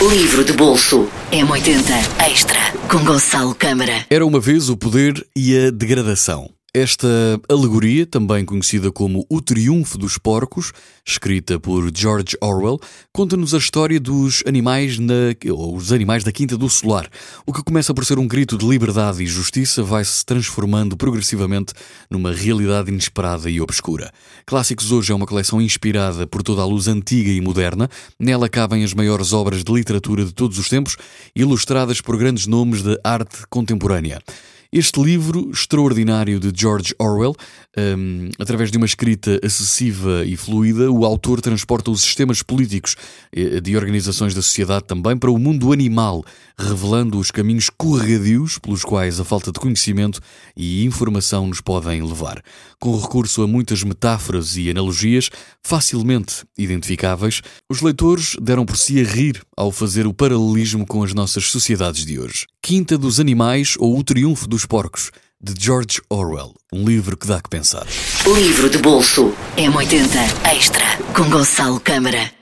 Livro de bolso M80 Extra com Gonçalo Câmara. Era uma vez o poder e a degradação. Esta alegoria, também conhecida como O Triunfo dos Porcos, escrita por George Orwell, conta-nos a história dos animais na, ou os animais da Quinta do Solar. O que começa por ser um grito de liberdade e justiça vai se transformando progressivamente numa realidade inesperada e obscura. Clássicos hoje é uma coleção inspirada por toda a luz antiga e moderna. Nela cabem as maiores obras de literatura de todos os tempos, ilustradas por grandes nomes da arte contemporânea. Este livro extraordinário de George Orwell, um, através de uma escrita acessíva e fluida, o autor transporta os sistemas políticos eh, de organizações da sociedade também para o mundo animal, revelando os caminhos corregadios pelos quais a falta de conhecimento e informação nos podem levar. Com recurso a muitas metáforas e analogias facilmente identificáveis, os leitores deram por si a rir ao fazer o paralelismo com as nossas sociedades de hoje. Quinta dos Animais ou O Triunfo dos Porcos, de George Orwell. Um livro que dá que pensar. Livro de bolso M80 Extra com Gonçalo Câmara.